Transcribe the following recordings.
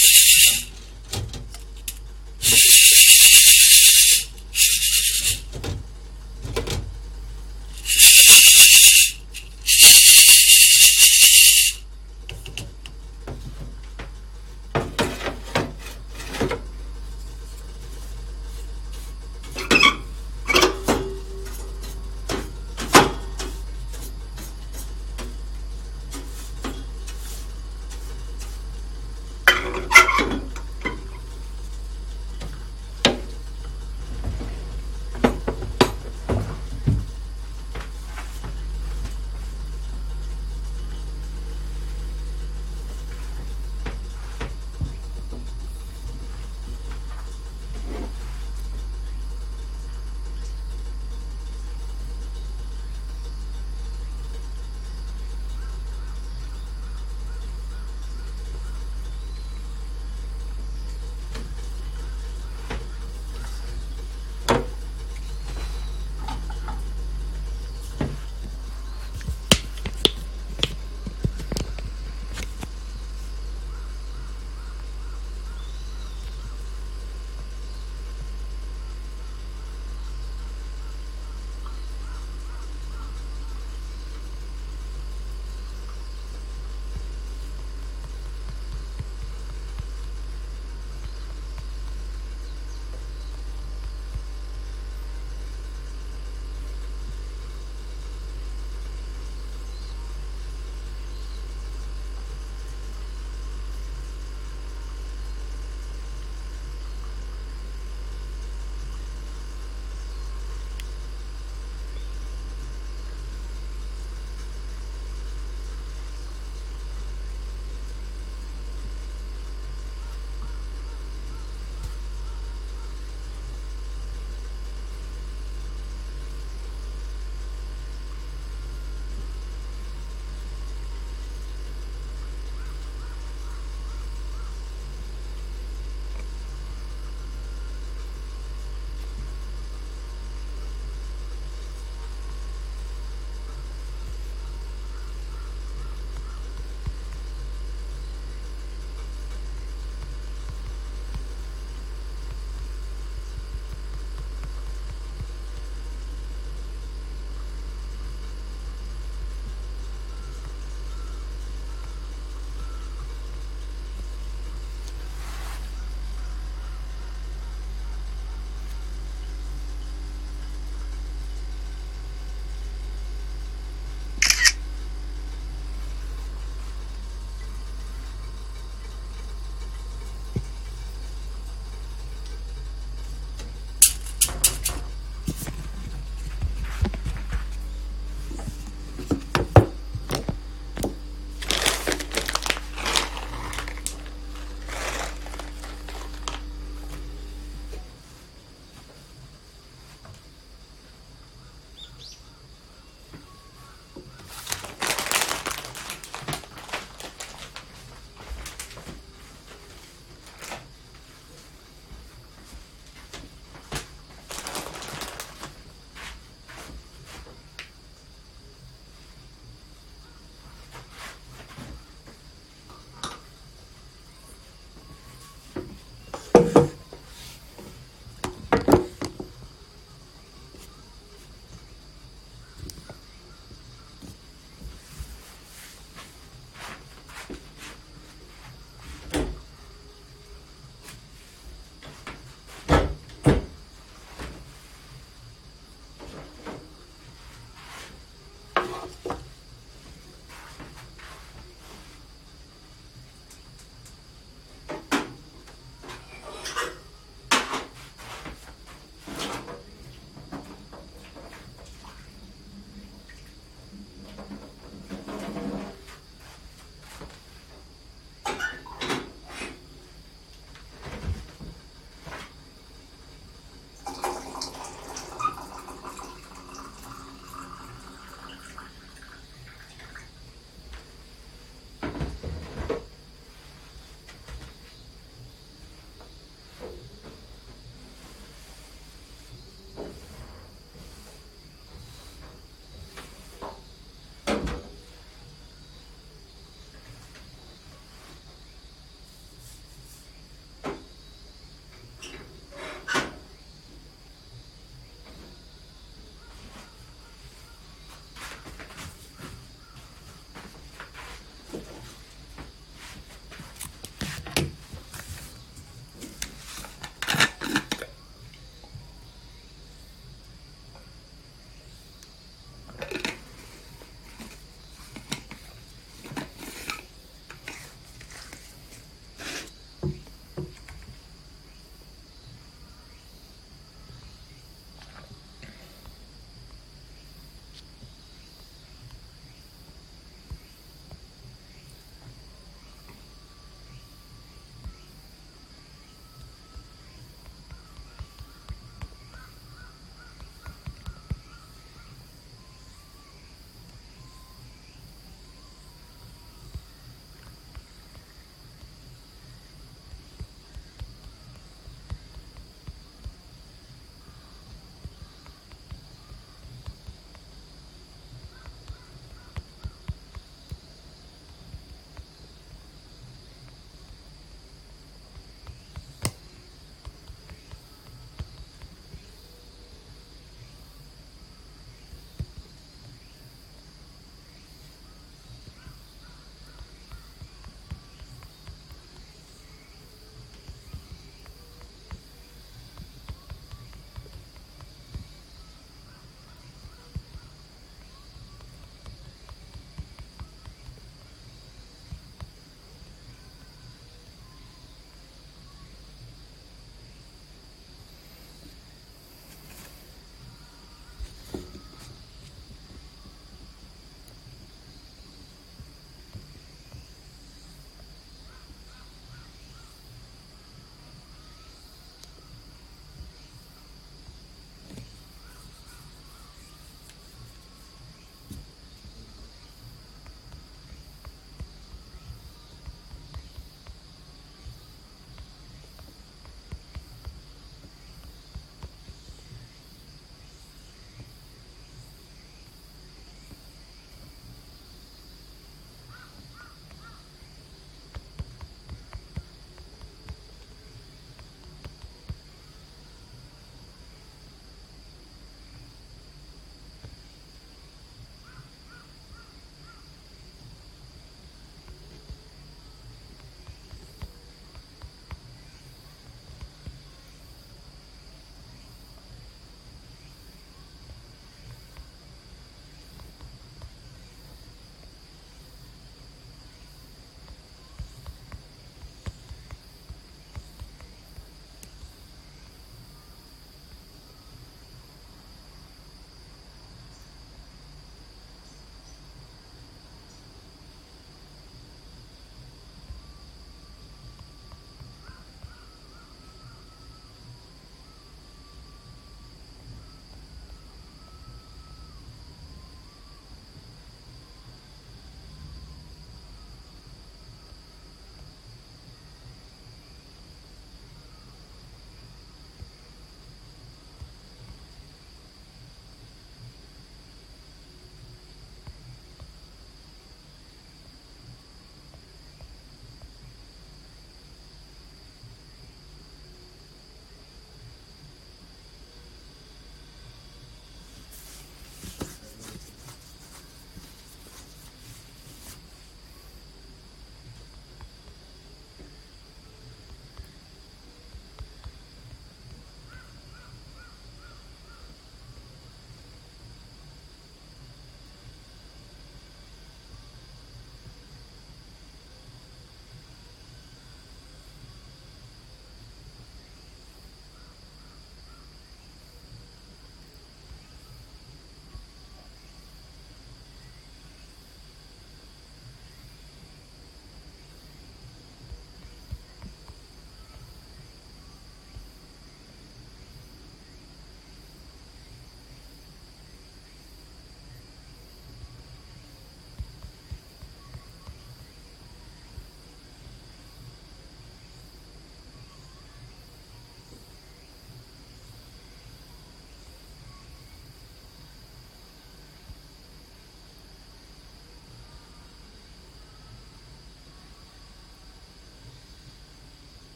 Thank you.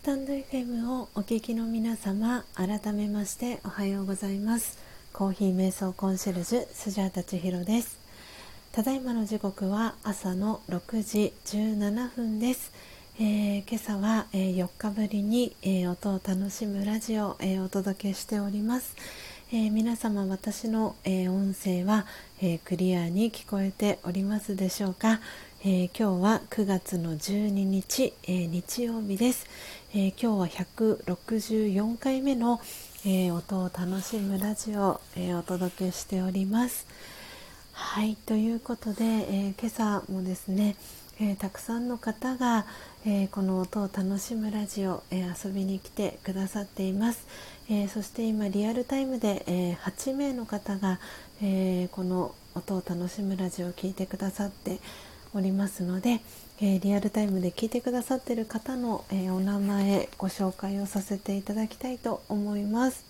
スタンド FM をお聞きの皆様改めましておはようございます。コーヒー瞑想コンシェルジュスジャータチヒロです。ただいまの時刻は朝の6時17分です、えー、今朝は、えー、4日ぶりに、えー、音を楽しむラジオを、えお届けしております、え皆様私の、え音声は、えクリアに聞こえておりますでしょうか、えー、今日は9月の12日、えー、日曜日です、えー、今日は164回目の、え音を楽しむラジオを、えお届けしております。はいということで、え今朝もですね、えたくさんの方が、えこの音を楽しむラジオ、え遊びに来てくださっています、えそして今リアルタイムで、え8名の方が、えこの音を楽しむラジオを聴いてくださっておりますので、えー、リアルタイムで聞いてくださっている方の、えー、お名前ご紹介をさせていただきたいと思います。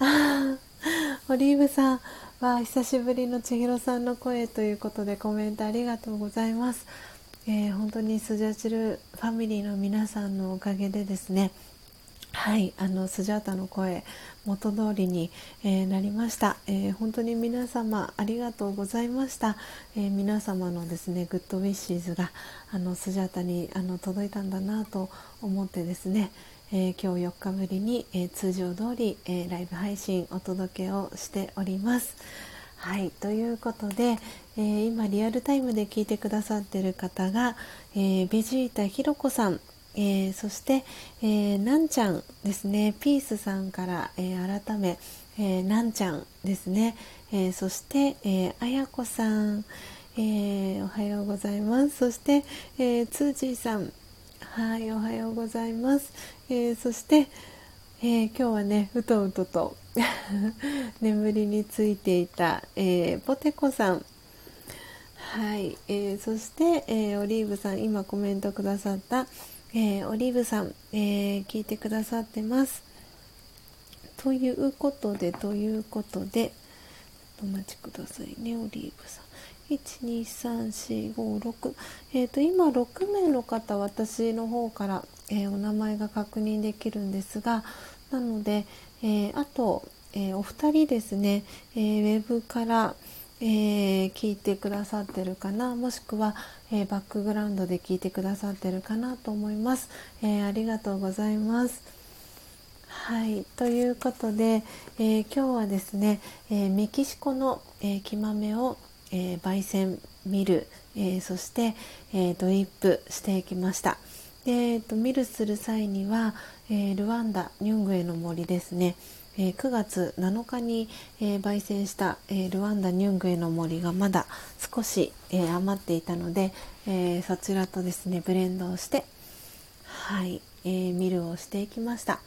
あ オリーブさんは久しぶりの千尋さんの声ということでコメントありがとうございます。えー、本当にスジャチルファミリーの皆さんのおかげでですねはいあのスジャータの声元通りに、えー、なりました、えー、本当に皆様ありがとうございました、えー、皆様のですねグッドウィッシーズがあのスジャータにあの届いたんだなと思ってですね、え今日4日ぶりに、え通常通り、えライブ配信お届けをしております。はいということで、え今リアルタイムで聞いてくださっている方が、えベジータひろこさんえー、そして、えー、なんちゃんですね。ピースさんから、えー、改め、え、なんちゃんですね、えそして、えあやこさん、えおはようございます。そして、えつーちーさん。はいおはようございます、えそして、え今日はねうとうとと 眠りについていた、えポテコさん。はい、え、そして、え、オリーブさん今コメントくださった、えー、オリーブさん、えー、聞いてくださってます。ということで、ということで、お待ちくださいね、オリーブさん。12345えっ、ー、と今6名の方私の方から、えー、お名前が確認できるんですがなので、えー、あと、えお二人ですね、えウェブから、えー、聞いてくださってるかな？もしくは、えー、バックグラウンドで聞いてくださってるかなと思います、えー、ありがとうございます。はい。ということで、え今日はですね、えメキシコの、え木豆を、え焙煎ミル、えそして、えドリップしていきました。で、えーと、ミルする際には、えルワンダニュングエの森ですね。え、9月7日に、えー、焙煎した、えー、ルワンダ・ニュングエの森がまだ少し、え余っていたので、えそちらとですねブレンドをしてはい、えミルをしていきました。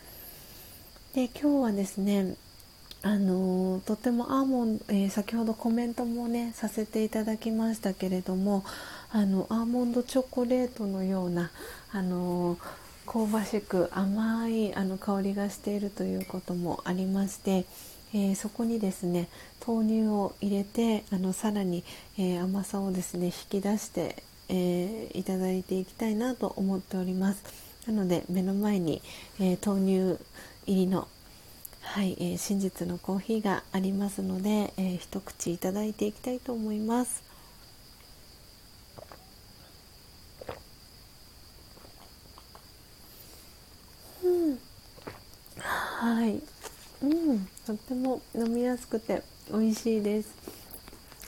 で今日はですねあのとてもアーモンド、え先ほどコメントもねさせていただきましたけれどもあのアーモンドチョコレートのようなあの香ばしく甘いあの香りがしているということもありまして、えー、そこにですね豆乳を入れてあのさらに、えー、甘さをですね引き出して、えー、いただいていきたいなと思っております。なので目の前に、え豆乳入りのはい、えー、真実のコーヒーがありますので、えー、一口いただいていきたいと思います。はい、うん、とっても飲みやすくて美味しいです。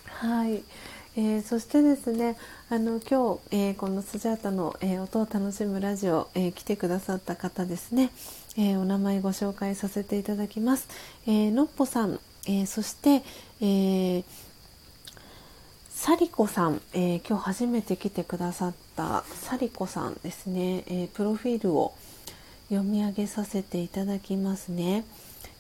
はい、えー、そしてですねあの今日、えー、このスジャータの、えー、音を楽しむラジオ、え来てくださった方ですね、えお名前ご紹介させていただきます。えのっぽさん、えそして、えサリコさん、え今日初めて来てくださったサリコさんですね、えプロフィールを読み上げさせていただきますね。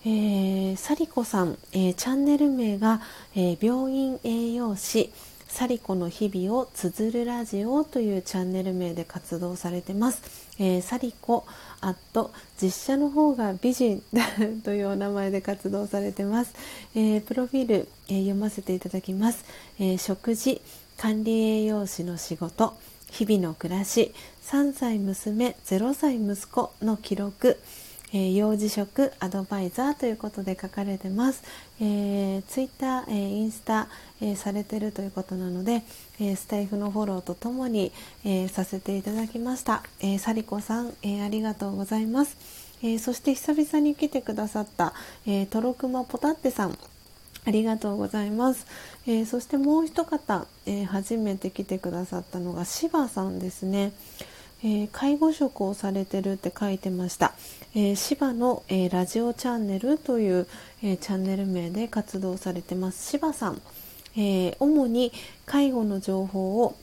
えー、サリコさん、えー、チャンネル名が、えー、病院栄養士サリコの日々を綴るラジオというチャンネル名で活動されてます。えー、サリコアット実写の方が美人 というお名前で活動されてます。えー、プロフィール、えー、読ませていただきます。え食事管理栄養士の仕事日々の暮らし3歳娘0歳息子の記録えー、幼児食アドバイザーということで書かれてます、えー、ツイッター、えー、インスタ、え、されてるということなので、え、スタイフのフォローとともに、え、させていただきました、えー、サリコさん、え、ありがとうございます、えー、そして久々に来てくださった、えー、トロクマポタッテさん。ありがとうございます。えー、そしてもう一方、えー、初めて来てくださったのが柴さんですね。えー、介護職をされてるって書いてました、えー、芝の、えー、ラジオチャンネルという、えチャンネル名で活動されてます。柴さん、え主に介護の情報を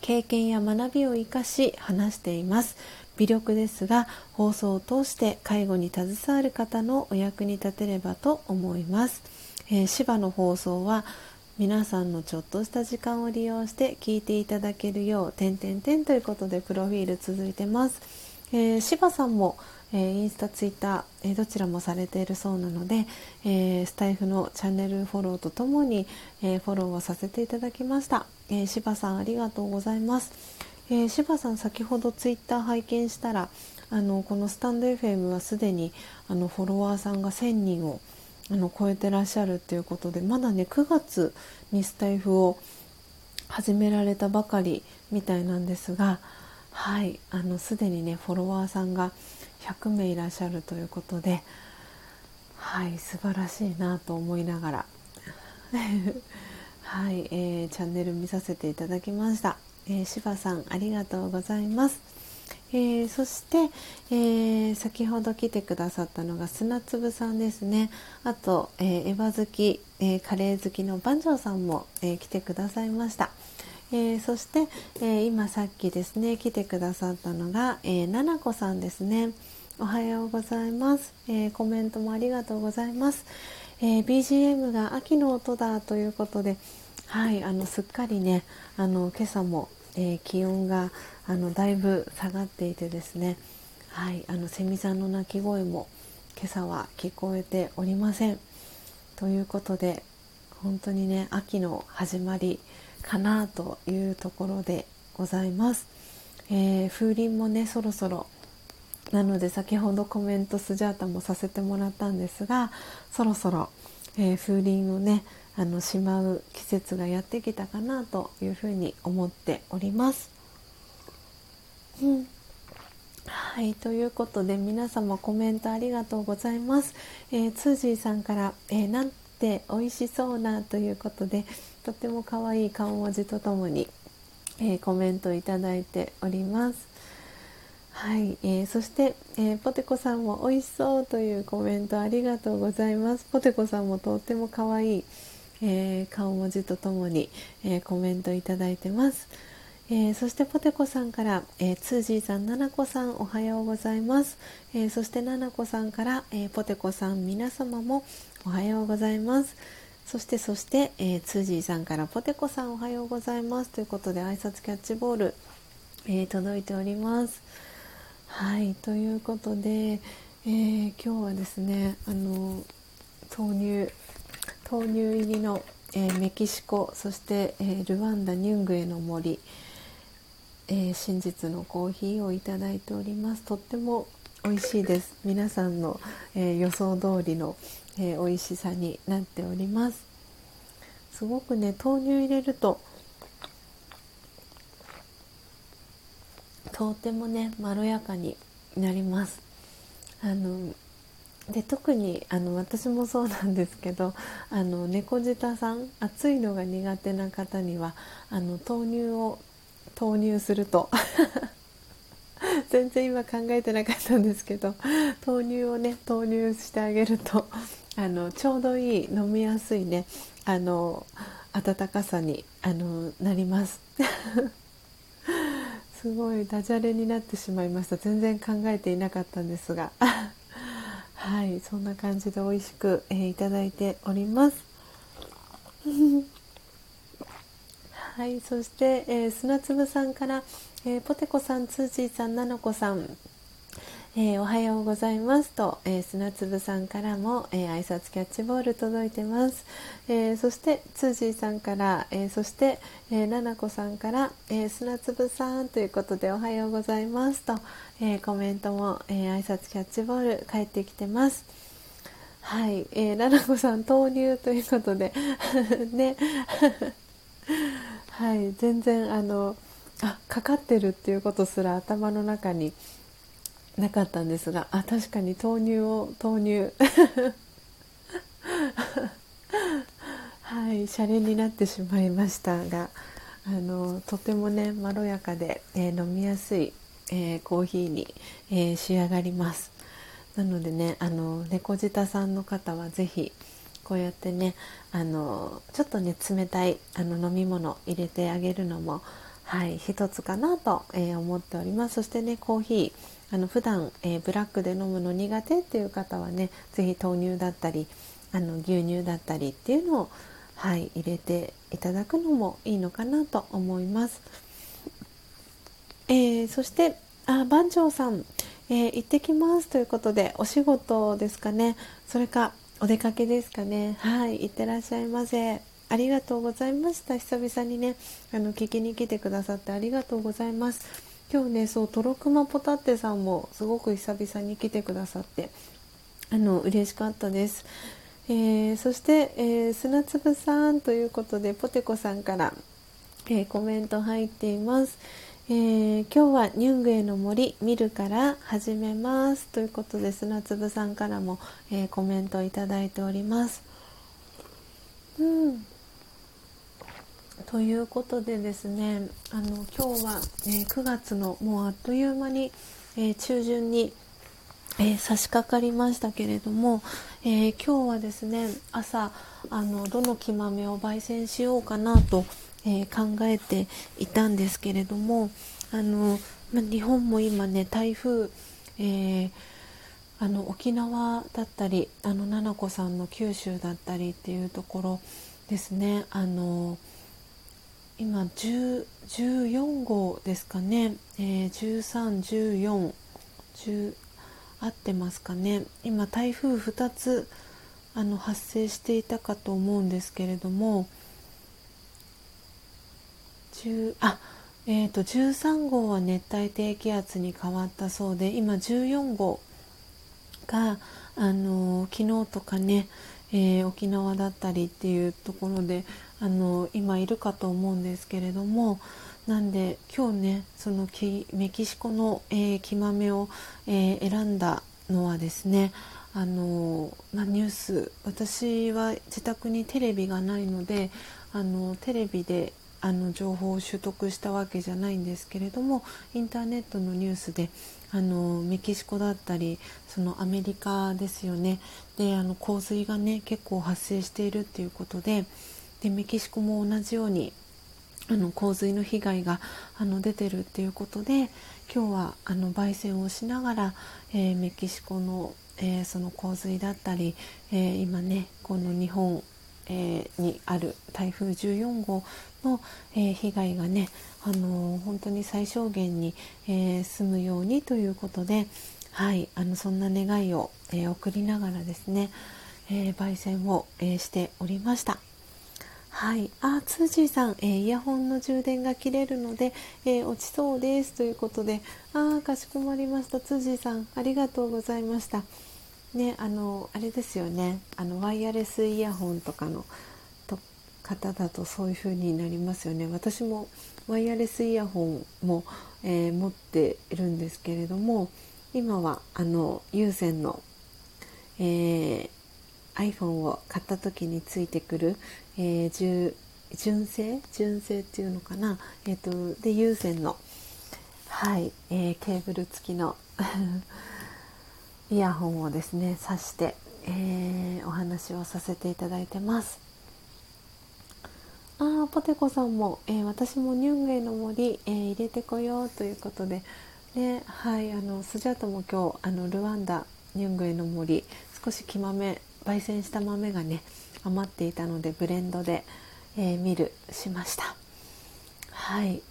経験や学びを生かし話しています。微力ですが放送を通して介護に携わる方のお役に立てればと思います、えー、芝の放送は皆さんのちょっとした時間を利用して聞いていただけるよう点々点ということでプロフィール続いてます、えー、柴さんも、えー、インスタツイッター、えー、どちらもされているそうなので、えー、スタイフのチャンネルフォローとともに、えフォローをさせていただきました、え柴さんありがとうございます、え柴さん先ほどツイッター拝見したらあのこのスタンド FM はすでにあのフォロワーさんが1000人をあの超えてらっしゃるっていうことでまだね9月にスタイフを始められたばかりみたいなんですがはいあのすでにねフォロワーさんが100名いらっしゃるということではい素晴らしいなと思いながら はい、えー、チャンネル見させていただきました、えー、柴さんありがとうございます。えー、そして、えー、先ほど来てくださったのが砂粒さんですね。あと、えー、エヴァ好き、えカレー好きの番長さんも、え来てくださいました、えそして、え今さっきですね来てくださったのが、えー、ななこさんですね。おはようございます、えコメントもありがとうございます、え BGM が秋の音だということではいあのすっかりねあの今朝もえー、気温があのだいぶ下がっていてですね、はい、あのセミさんの鳴き声も今朝は聞こえておりません。ということで本当にね秋の始まりかなというところでございます。えー、風鈴もねそろそろなので先ほどコメントスジャータもさせてもらったんですがそろそろ、えー、風鈴をねあのしまう季節がやってきたかなというふうに思っております。うん、はいということで皆様コメントありがとうございます。えー、ツージーさんから、えー、なんて美味しそうなということでとっても可愛い顔文字とともに、えー、コメントいただいております。はい、えー、そして、えー、ポテコさんも美味しそうというコメントありがとうございます。ポテコさんもとっても可愛いえー、顔文字とともに、えー、コメントいただいてます、えー、そしてポテコさんから、えー、ツージーさん、ナナコさんおはようございます、えー、そしてナナコさんから、えー、ポテコさん皆様もおはようございます。そしてそして、えー、ツージーさんからポテコさんおはようございます。ということで挨拶キャッチボール、え、届いております。はいということで、え、今日はですねあの豆乳豆乳入りの、え、メキシコそして、え、ルワンダニュングエの森、えー、真実のコーヒーをいただいております。とっても美味しいです。皆さんの、え予想通りの、え美味しさになっております。すごくね豆乳入れるととてもねまろやかになります。あので特にあの私もそうなんですけどあの猫舌さん熱いのが苦手な方にはあの豆乳を投入すると。全然今考えてなかったんですけど豆乳をね投入してあげるとあのちょうどいい飲みやすいねあの温かさにあのなります。すごいダジャレになってしまいました。全然考えていなかったんですが。はいそんな感じで美味しく、えー、いただいております。はいそして、えー、砂粒さんから、えー、ポテコさんツージーさんなのこさん、えー、おはようございますと、えー、砂粒さんからも、えー、挨拶キャッチボール届いてます、えそしてツージーさんから、えそして、えー、ななこさんから、え砂粒さんということでおはようございますと、えコメントも、え挨拶キャッチボール返ってきてます。はい、えー、ななこさん豆乳ということで ね。はい全然あのあかかってるっていうことすら頭の中になかったんですがあ確かに豆乳を豆乳。はいシャレになってしまいましたがあのとてもねまろやかで、えー、飲みやすい、えー、コーヒーに、えー、仕上がります。なのでねあの猫舌さんの方は是非こうやってねあのちょっとね冷たいあの飲み物入れてあげるのもはい一つかなと、え思っておりますそしてねコーヒーあの普段、えー、ブラックで飲むの苦手っていう方はね是非豆乳だったりあの牛乳だったりっていうのを、はい、入れていただくのもいいのかなと思います。えー、そしてあ番長さん、えー、行ってきますということでお仕事ですかねそれかお出かけですかね。はい行ってらっしゃいませ。ありがとうございました。久々にねあの聞きに来てくださってありがとうございます。今日ねそうトロクマポタッテさんもすごく久々に来てくださってあの嬉しかったです、えー、そして、えー、砂粒さんということでポテコさんから、えー、コメント入っています、えー、今日はニュングへの森見るから始めますということで砂粒さんからも、えー、コメントいただいております。うん。ということでですねあの今日は、えー、9月のもうあっという間に、え、中旬に、え、差し掛かりましたけれども、え今日はですね朝あのどの木豆を焙煎しようかなと、え考えていたんですけれどもあの、ま、日本も今ね台風、えあの沖縄だったりあの々子さんの九州だったりっていうところですね。あの今14号ですかね、えー、1314 10合ってますかね。今台風2つあの発生していたかと思うんですけれども10あえーと、13号は熱帯低気圧に変わったそうで今14号が、あのー、昨日とかね、えー、沖縄だったりっていうところであの今いるかと思うんですけれどもなんで今日ねそのメキシコの、えー、木豆を、え、選んだのはですねあの、まあ、ニュース私は自宅にテレビがないのであのテレビであの情報を取得したわけじゃないんですけれどもインターネットのニュースであのメキシコだったりそのアメリカですよね。であの洪水がね結構発生しているっていうことででメキシコも同じようにあの洪水の被害があの出てるっていうことで今日はあの焙煎をしながら、えー、メキシコの、えー、その洪水だったり、えー、今ねこの日本、えにある台風14号の、え被害がね、あの本当に最小限に、え済むようにということで、はい、あのそんな願いを、え送りながらですね、え焙煎を、えしておりました。はい、あ、ツージーさん、えー、イヤホンの充電が切れるので、えー、落ちそうですということで、あ、かしこまりました。ツージーさん、ありがとうございました。ね、あの、あれですよね。あのワイヤレスイヤホンとかのと方だとそういう風になりますよね。私もワイヤレスイヤホンも、えー、持っているんですけれども、今はあの有線の、え iPhone を買った時についてくる、えー、純正？純正っていうのかな、えーと、で有線の、はいえー、ケーブル付きのイヤホンをですね挿して、えー、お話をさせていただいてます。あポテコさんも、えー、私もニュンゲイの森、えー、入れてこようということで、ね、はいあのスジャートも今日あのルワンダニュングエの森少し木豆焙煎した豆がね余っていたのでブレンドで、えー、ミルしました。はい、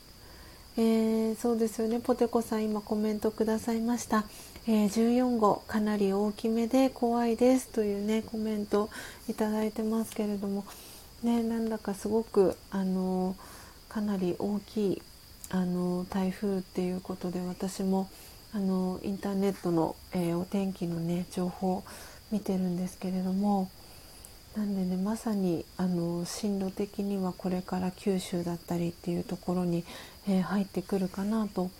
えー、そうですよね。ポテコさん今コメントくださいました、えー、14号かなり大きめで怖いですというねコメントいただいてますけれどもねなんだかすごくあのかなり大きいあの台風っていうことで私もあのインターネットの、えー、お天気のね情報見てるんですけれどもなんでねまさにあの進路的にはこれから九州だったりっていうところに、えー、入ってくるかなと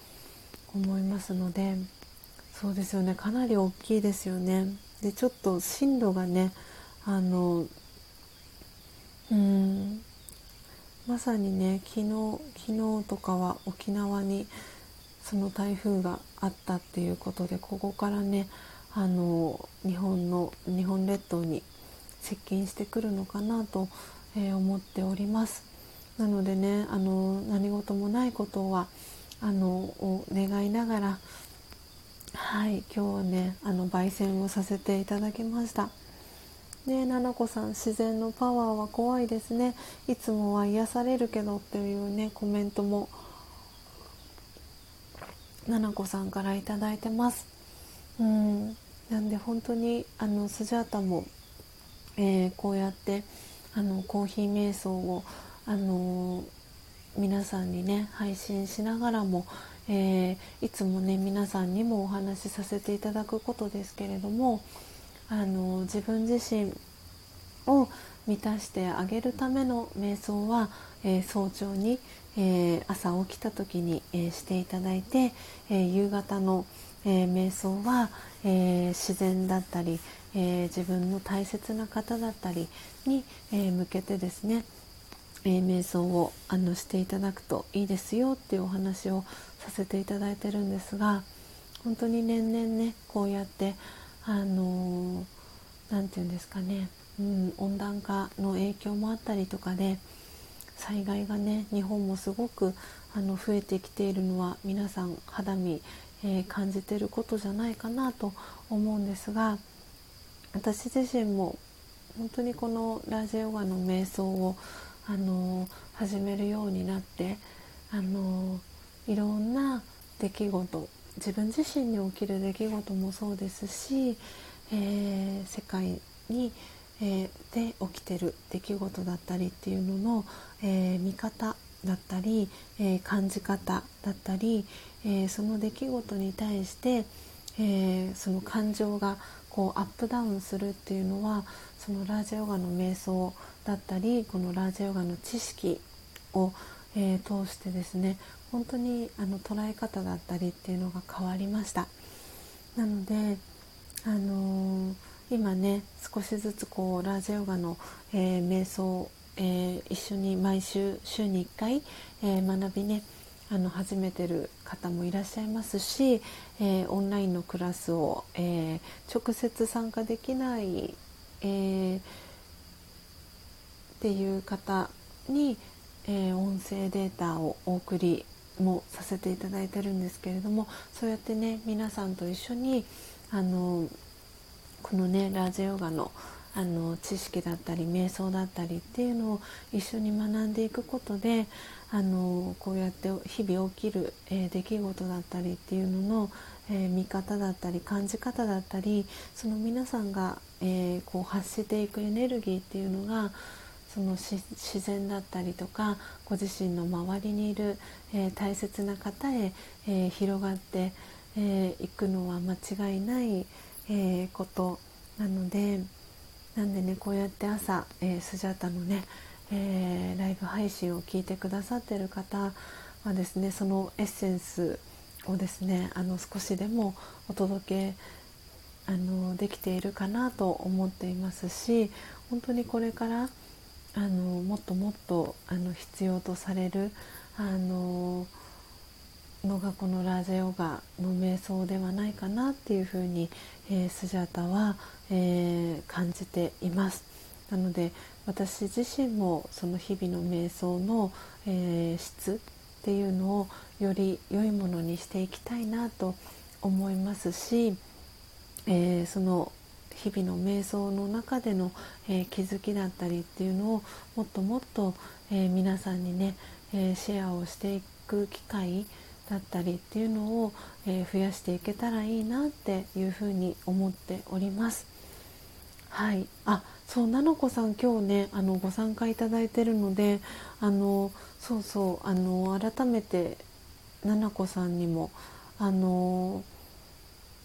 思いますのでそうですよねかなり大きいですよね。でちょっと進路がねあのうんまさにね昨日昨日とかは沖縄にその台風があったっていうことでここからねあの日本の日本列島に接近してくるのかなと、えー、思っておりますなのでねあの何事もないことはあの願いながらはい今日はねあの焙煎をさせていただきました。ねななこさん自然のパワーは怖いですね。いつもは癒されるけどっていうねコメントもななこさんから頂いてます。うんなんで本当にあのスジャータも、えー、こうやってあのコーヒー瞑想をあの皆さんにね配信しながらもえー、いつもね皆さんにもお話しさせていただくことですけれどもあの自分自身を満たしてあげるための瞑想は、えー、早朝に、えー、朝起きた時に、えしていただいて、え夕方の、え瞑想は、え自然だったり、え自分の大切な方だったりに、え向けてですねえ、瞑想をあのしていただくといいですよっていうお話をさせていただいてるんですが本当に年々ねこうやってあの何、て言うんですかね、うん、温暖化の影響もあったりとかで災害がね日本もすごくあの増えてきているのは皆さん肌身、えー、感じてることじゃないかなと思うんですが私自身も本当にこのラジオガの瞑想をあの始めるようになってあのいろんな出来事自分自身に起きる出来事もそうですし、えー、世界に、えー、で起きてる出来事だったりっていうのの、えー、見方だったり、え感じ方だったり、えその出来事に対して、えその感情がこうアップダウンするっていうのはそのラージヨガの瞑想だったりこのラージヨガの知識を、えー、通してですね本当にあの捉え方だったりっていうのが変わりました。なので、あのー、今ね少しずつこうラージヨガの、えー、瞑想、え一緒に毎週週に1回、え学びねあの始めてる方もいらっしゃいますし、えー、オンラインのクラスを、えー、直接参加できない、えーっていう方に、えー、音声データをお送りもさせていただいてるんですけれどもそうやってね皆さんと一緒にあのこのねラージヨガのあの知識だったり瞑想だったりっていうのを一緒に学んでいくことであのこうやって日々起きる、えー、出来事だったりっていうのの、えー、見方だったり感じ方だったりその皆さんが、えー、こう発していくエネルギーっていうのがその自然だったりとかご自身の周りにいる、えー、大切な方へ、えー、広がってい、えー、くのは間違いない、えことなのでなんでねこうやって朝、えスジャータのね、えライブ配信を聞いてくださってる方はですねそのエッセンスをですねあの少しでもお届けあのできているかなと思っていますし本当にこれからあのもっともっとあの必要とされるあののがこのラージャヨガの瞑想ではないかなっていうふうに、えー、スジャタは、えー、感じています。なので私自身もその日々の瞑想の、えー、質っていうのをより良いものにしていきたいなと思いますし、えー、その日々の瞑想の中での、えー、気づきだったりっていうのをもっともっと、えー、皆さんにね、えー、シェアをしていく機会だったりっていうのを、えー、増やしていけたらいいなっていうふうに思っております。はいあそうなのこさん今日ねあのご参加いただいてるのであのそうそうあの改めてななこさんにもあの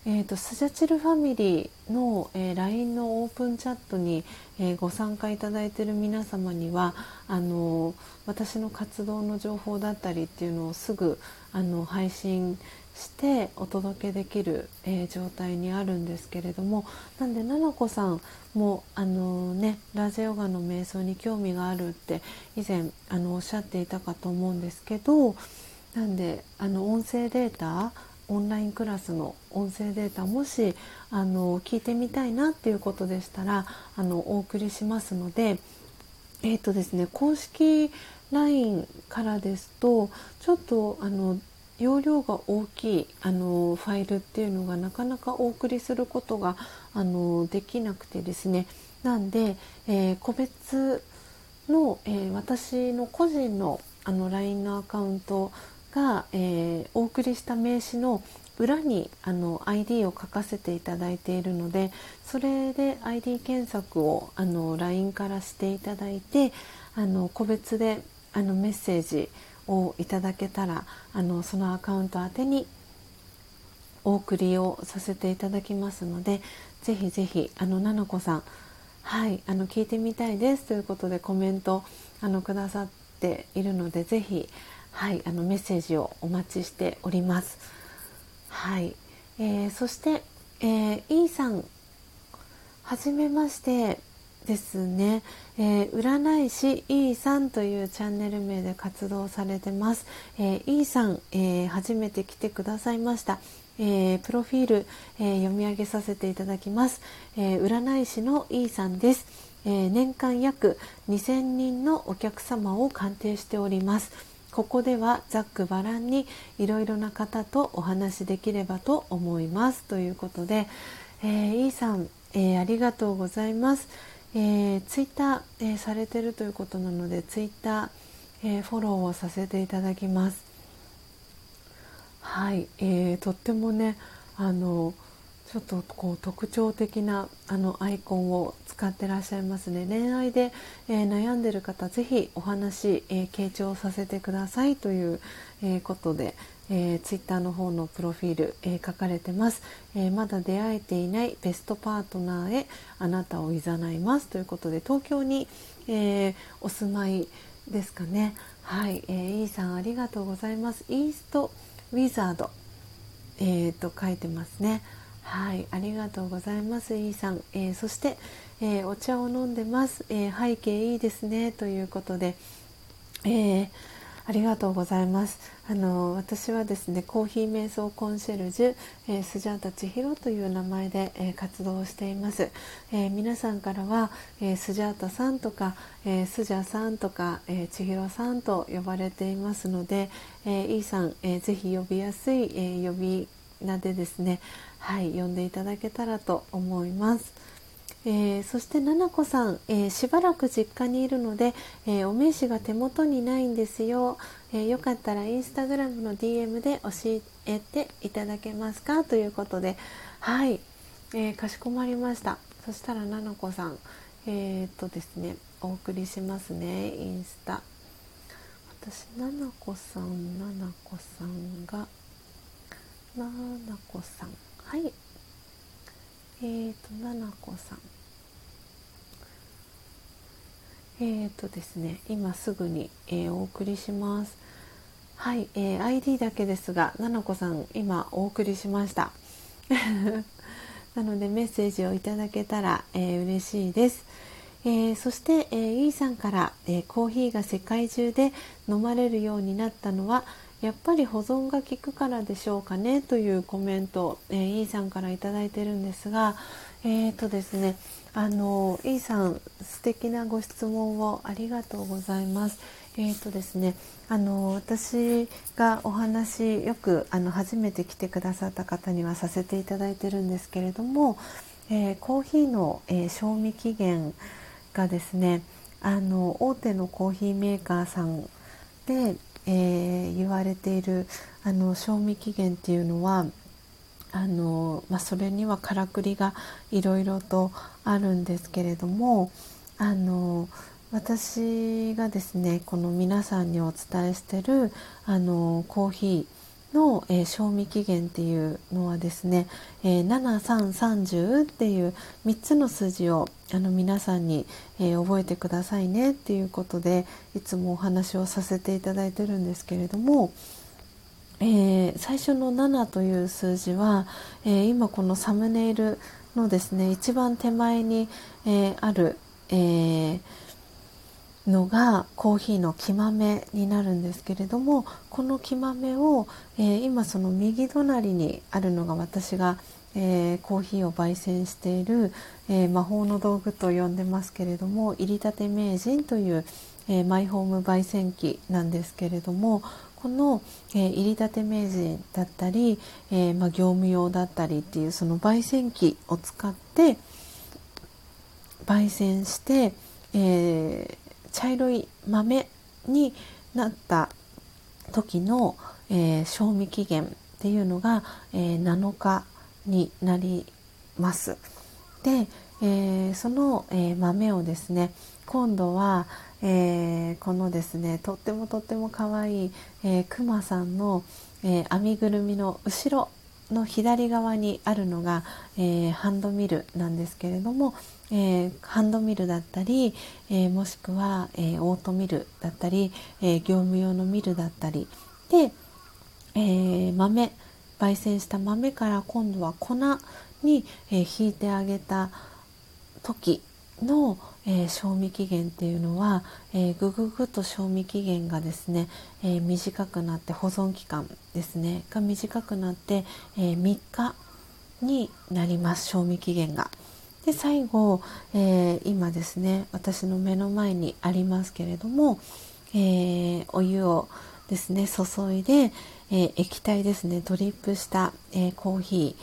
えーと、スジャチルファミリーの、えー、LINE のオープンチャットに、えー、ご参加いただいている皆様にはあの私の活動の情報だったりっていうのをすぐあの配信してお届けできる、えー、状態にあるんですけれどもなんでななこさんもあの、ね、ラジオガの瞑想に興味があるって以前あのおっしゃっていたかと思うんですけどなんであの音声データオンラインクラスの音声データもしあの聞いてみたいなっていうことでしたらあのお送りしますのでえーとですね、公式 LINE からですとちょっとあの容量が大きいあのファイルっていうのがなかなかお送りすることがあのできなくてですね。なんで、えー、個別の、えー、私の個人のあの LINE のアカウントが、えー、お送りした名刺の裏にあの ID を書かせていただいているのでそれで ID 検索をあの LINE からしていただいてあの個別であのメッセージをいただけたらあのそのアカウント宛てにお送りをさせていただきますのでぜひぜひあのななこさんはいあの聞いてみたいですということでコメントあのくださっているのでぜひはい、あのメッセージをお待ちしております。はい、えー、そして、えー、E さん、はじめましてですね、えー、占い師 E さんというチャンネル名で活動されてます。えー、E さん、えー、初めて来てくださいました。えー、プロフィール、え読み上げさせていただきます。え占い師の E さんです。え年間約2000人のお客様を鑑定しております。ここではざっくばらんにいろいろな方とお話しできればと思います。ということで、えー、イさん、えー、ありがとうございます、えー、ツイッター、えー、されてるということなのでツイッター、えー、フォローをさせていただきます。はい、えー、とってもねあのちょっとこう特徴的なあのアイコンを使ってらっしゃいますね。恋愛で、えー、悩んでる方ぜひお話、えー、傾聴させてくださいという、えー、ことで、えー、ツイッターの方のプロフィール、え書かれてます、えまだ出会えていないベストパートナーへあなたをいざないますということで東京に、えお住まいですかね。はい、えー、イーさんありがとうございます。イーストウィザード、えー、と書いてますね。はい、ありがとうございます、イーさん。えー、そして、えー、お茶を飲んでます、えー、背景いいですねということで、えありがとうございます。あの私はですねコーヒー瞑想コンシェルジュ、えー、スジャータ千尋という名前で、えー、活動をしています。えー、皆さんからは、えスジャータさんとか、えスジャさんとか、え千尋さんと呼ばれていますので、えー、イーさん、えー、ぜひ呼びやすい、え呼び名でですねはい呼んでいただけたらと思います。えー、そしてななこさん、えー、しばらく実家にいるので、えー、お名刺が手元にないんですよ、えよかったらインスタグラムの DM で教えていただけますか？ということではい、えかしこまりました。そしたらななこさんえっとですねお送りしますねインスタ。私ななこさんななこさんがななこさん。はい。えーとななこさん。えーとですね今すぐに、えー、お送りします。はい、えー、ID だけですがななこさん今お送りしました。なのでメッセージをいただけたら、えー、嬉しいです。えー、そして、えー、イーさんから、えー、コーヒーが世界中で飲まれるようになったのはやっぱり保存が効くからでしょうかねというコメント、えー、イーさんから頂いてるんですがえーとですねあのイーさん素敵なご質問をありがとうございます。えーとですね、あの私がお話よくあの初めて来てくださった方にはさせていただいてるんですけれども、えー、コーヒーの、えー、賞味期限がですねあの大手のコーヒーメーカーさんでえー、言われているあの賞味期限っていうのはあの、まあ、それにはからくりがいろいろとあるんですけれどもあの私がですねこの皆さんにお伝えしてるあのコーヒーの、えー、賞味期限っていうのはですね、えー、7330っていう3つの数字をあの皆さんに、えー、覚えてくださいねっていうことでいつもお話をさせていただいてるんですけれどもえー、最初の7という数字は、えー、今このサムネイルのですね一番手前に、えー、ある、えのがコーヒーの木豆になるんですけれどもこの木豆を、え今その右隣にあるのが私が、えコーヒーを焙煎している、え魔法の道具と呼んでますけれども入りたて名人という、えマイホーム焙煎機なんですけれどもこの、え、入りたて名人だったり、え、ま、業務用だったりっていうその焙煎機を使って焙煎して、えー、茶色い豆になった時の、え賞味期限っていうのが、え7日になります。で、えその、え豆をですね今度は、え、このですねとってもとっても可愛い、えー、クマさんの、えー、編みぐるみの後ろの左側にあるのが、えー、ハンドミルなんですけれども、えー、ハンドミルだったり、えー、もしくは、えオートミルだったり、え業務用のミルだったり。で、え豆焙煎した豆から今度は粉に、え引いてあげた時の、えー、賞味期限っていうのは、えー、ぐぐぐと賞味期限がですね、えー、短くなって保存期間ですねが短くなって、え3日になります賞味期限が。で最後、え今ですね私の目の前にありますけれども、えお湯をですね注いで、え液体ですねドリップした、えコーヒ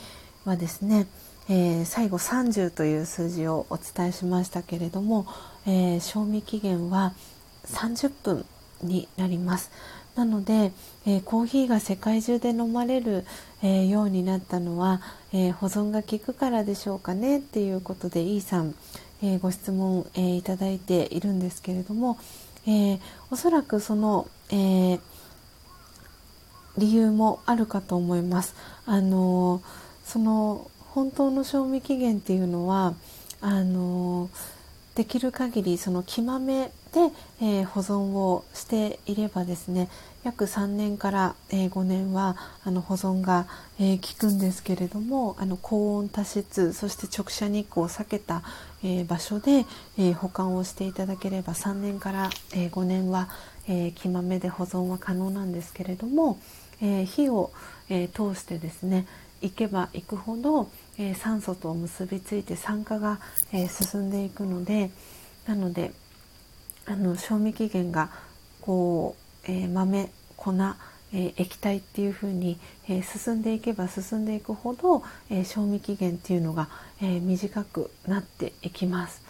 ーはですねえー、最後30という数字をお伝えしましたけれども、えー、賞味期限は30分になりますなので、えー、コーヒーが世界中で飲まれる、えようになったのは、え保存が効くからでしょうかねっていうことで E さん、えご質問、えいただいているんですけれども、えおそらくその、え理由もあるかと思います。あのその本当の賞味期限っていうのはあのできる限りその木豆で、えー、保存をしていればですね約3年から、えー、5年はあの保存が、えー、効くんですけれどもあの高温多湿そして直射日光を避けた、え場所で、え保管をしていただければ3年から、え5年は、え木豆で保存は可能なんですけれども、え火を、え通してですね行けば行くほど、えー、酸素と結びついて酸化が、えー、進んでいくのでなのであの賞味期限がこう、えー、豆粉、え液体っていう風に、え進んでいけば進んでいくほど、え賞味期限っていうのが、え短くなっていきます。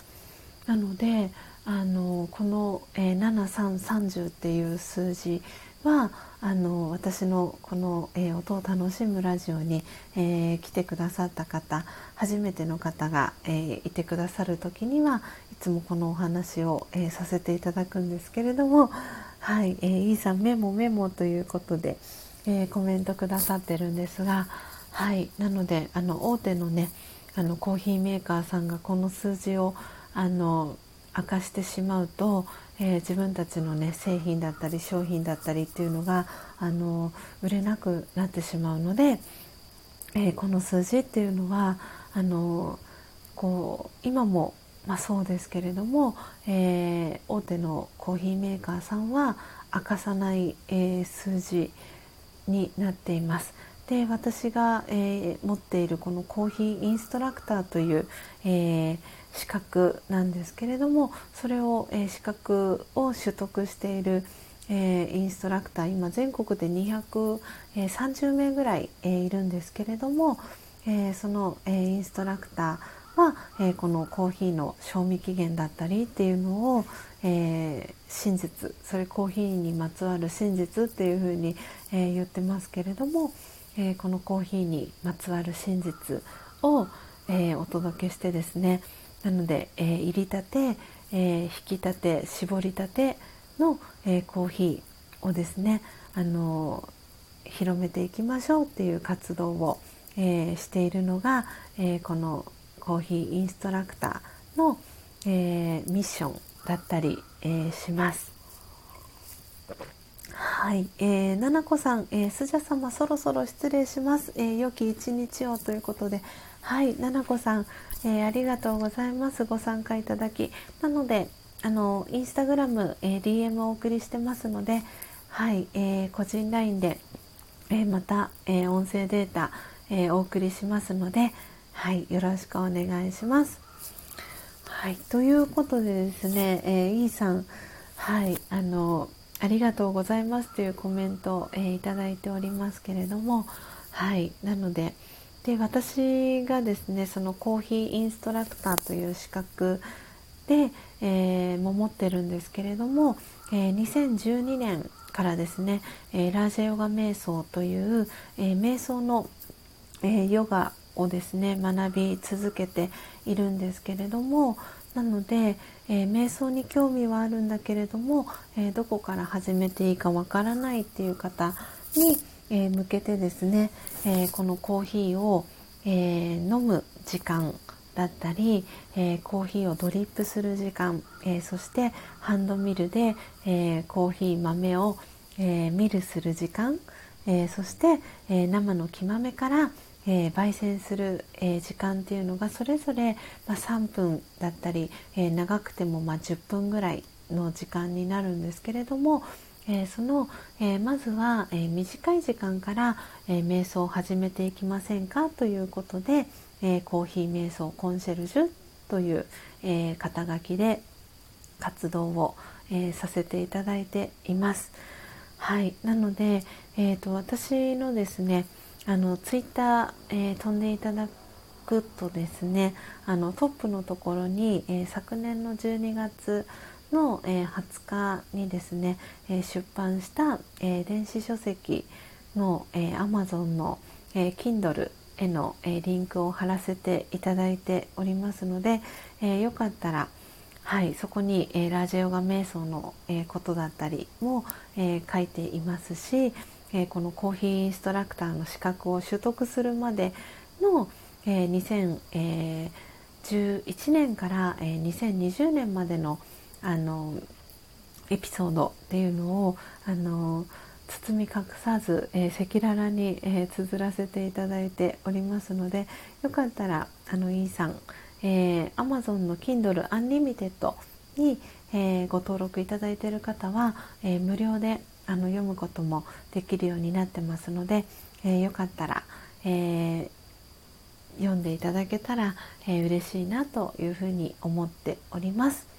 なのであのこの、え7330っていう数字はあの私のこの、えー、音を楽しむラジオに、えー、来てくださった方初めての方が、えー、いてくださる時にはいつもこのお話を、えさせていただくんですけれどもはい、えー、いいさんメモメモということで、えコメントくださってるんですがはいなのであの大手のねあのコーヒーメーカーさんがこの数字をあの明かしてしまうとえー、自分たちの、ね、製品だったり商品だったりっていうのがあの売れなくなってしまうので、えー、この数字っていうのはあのこう今も、まあ、そうですけれども、えー、大手のコーヒーメーカーさんは明かさない、え数字になっています。で私が、え持っているこのコーヒーインストラクターという、えー資格なんですけれどもそれを、えー、資格を取得している、えー、インストラクター今全国で230名ぐらい、えー、いるんですけれども、えその、えインストラクターは、えー、このコーヒーの賞味期限だったりっていうのを、えー、真実それコーヒーにまつわる真実っていうふうに、えー、言ってますけれども、えこのコーヒーにまつわる真実を、えお届けしてですねなので、え入りたて、え引きたて絞りたての、えコーヒーをですねあの広めていきましょうっていう活動を、えー、しているのが、えー、このコーヒーインストラクターの、えー、ミッションだったり、えします。はい、えー、ななこさん、えー、スジャ様そろそろ失礼します、えー、良き一日をということで、はい、ななこさん、えー、ありがとうございます。ご参加いただき、なので、あのインスタグラム、えー、DM をお送りしてますので、はい、えー、個人 LINE で、え、また、え、音声データ、えお送りしますので、はい、よろしくお願いします。はい、ということでですね、えー、イーさん、はい、あのありがとうございますというコメントを、えいただいておりますけれども、はい、なので。で私がですねそのコーヒーインストラクターという資格で、えー、も持ってるんですけれども、えー、2012年からですね、えー、ラージェヨガ瞑想という、えー、瞑想の、え、ヨガをですね学び続けているんですけれどもなので、えー、瞑想に興味はあるんだけれども、えどこから始めていいかわからないっていう方に、え向けてですね、えこのコーヒーを、え飲む時間だったり、え、コーヒーをドリップする時間、え、そしてハンドミルで、え、コーヒー豆を、えミルする時間、えそして、え生の木豆から、え焙煎する、え時間っていうのがそれぞれ、まあ、3分だったり、え長くてもまあ10分ぐらいの時間になるんですけれども、えー、その、えー、まずは、えー、短い時間から、え瞑想を始めていきませんかということで、えコーヒー瞑想コンシェルジュという、え肩書きで活動を、えさせていただいています。はい、なので、えーと、私のですねあのツイッター、え飛んでいただくとですねあのトップのところに、え昨年の12月の、え20日にですね、え出版した、え電子書籍の、え Amazon の、え Kindle への、えリンクを貼らせていただいておりますので、えよかったらはい、そこに、えー、ラジオガ瞑想の、えー、ことだったりも、えー、書いていますし、えこのコーヒーインストラクターの資格を取得するまでの、え2011年から、え2020年までのあのエピソードっていうのをあの包み隠さず赤裸々に、えー、綴らせていただいておりますのでよかったらあのイーさん、えー、Amazon の Kindle Unlimited に、えー、ご登録いただいている方は、えー、無料であの読むこともできるようになってますので、えー、よかったら、えー、読んでいただけたら、えー、嬉しいなというふうに思っております。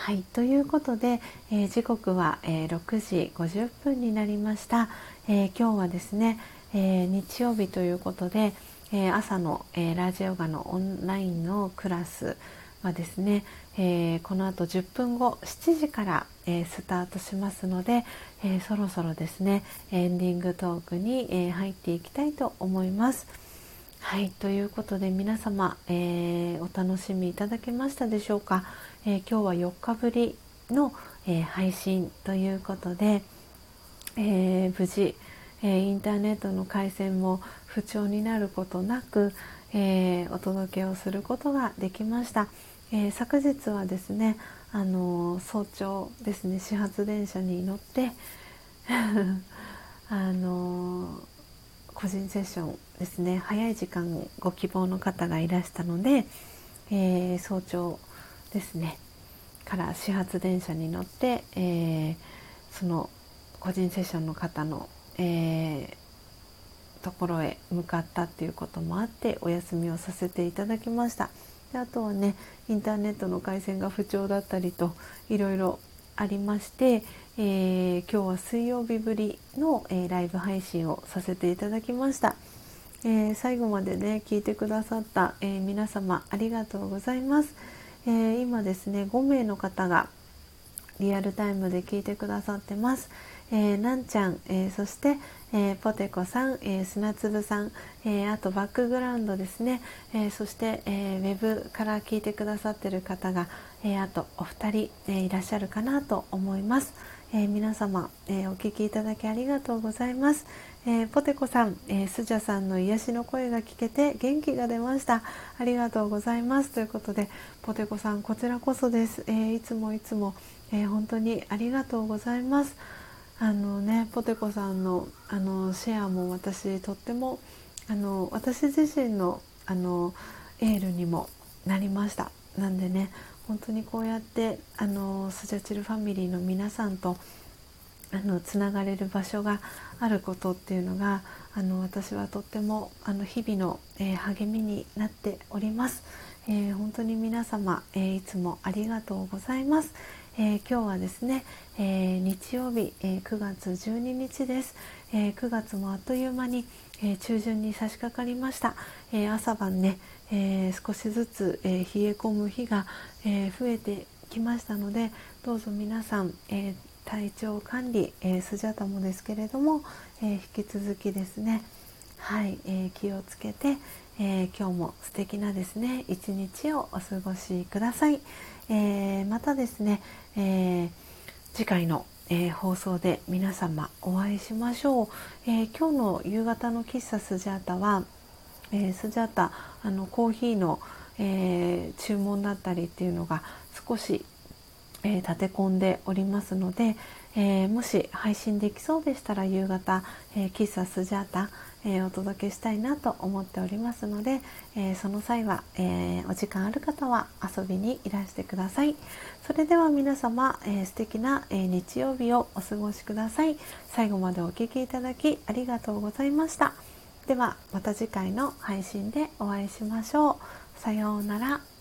はい、ということで、えー、時刻は、えー、6時50分になりました、えー、今日はですね、え日曜日ということで、え朝の、えラジオガのオンラインのクラスはですね、えこの後10分後7時から、えスタートしますので、えそろそろですねエンディングトークに、え入っていきたいと思います。はいということで皆様、えお楽しみいただけましたでしょうか？え、今日は4日ぶりの、えー、配信ということで、え無事、えインターネットの回線も不調になることなく、えお届けをすることができました。え昨日はですね、あの早朝ですね始発電車に乗って あの個人セッションですね早い時間ご希望の方がいらしたので、えー、早朝ですね。から始発電車に乗って、えー、その個人セッションの方の、えー、ところへ向かったっていうこともあってお休みをさせていただきました。であとはねインターネットの回線が不調だったりといろいろありまして、えー、今日は水曜日ぶりの、えー、ライブ配信をさせていただきました。えー、最後までね聞いてくださった、え、皆様ありがとうございます、えー、今ですね5名の方がリアルタイムで聞いてくださってます、えー、なんちゃん、えそして、えポテコさん、え砂粒さん、えあとバックグラウンドですね、えそして、えウェブから聞いてくださってる方が、えあとお二人、えいらっしゃるかなと思います、え皆様、えお聞きいただきありがとうございます、えー、ポテコさん、えー、スジャさんの癒しの声が聞けて元気が出ました。ありがとうございます。ということでポテコさんこちらこそです、えー、いつもいつも、え本当にありがとうございます。あのねポテコさんのあのシェアも私とってもあの私自身のあのエールにもなりました。なんでね本当にこうやってあのスジャチルファミリーの皆さんとあのつながれる場所があることっていうのがあの私はとってもあの日々の、えー、励みになっております、えー、本当に皆様、えー、いつもありがとうございます、え今日はですね、え日曜日、え9月12日です、え9月もあっという間に、え中旬に差し掛かりました、え朝晩ね、え少しずつ、え冷え込む日が、え増えてきましたのでどうぞ皆さん、え体調管理、えー、スジャタもですけれども、えー、引き続きですねはい、えー、気をつけて、え今日も素敵なですね一日をお過ごしください、えまたですね、え次回の、え放送で皆様お会いしましょう、え今日の夕方の喫茶スジャータは、えスジャータあのコーヒーの、え注文だったりっていうのが少しえー、立て込んでおりますので、えー、もし配信できそうでしたら夕方、えー、喫茶スジャータ、えお届けしたいなと思っておりますので、えその際は、えお時間ある方は遊びにいらしてください。それでは皆様、えー、素敵な、え日曜日をお過ごしください。最後までお聴きいただきありがとうございました。ではまた次回の配信でお会いしましょう。さようなら。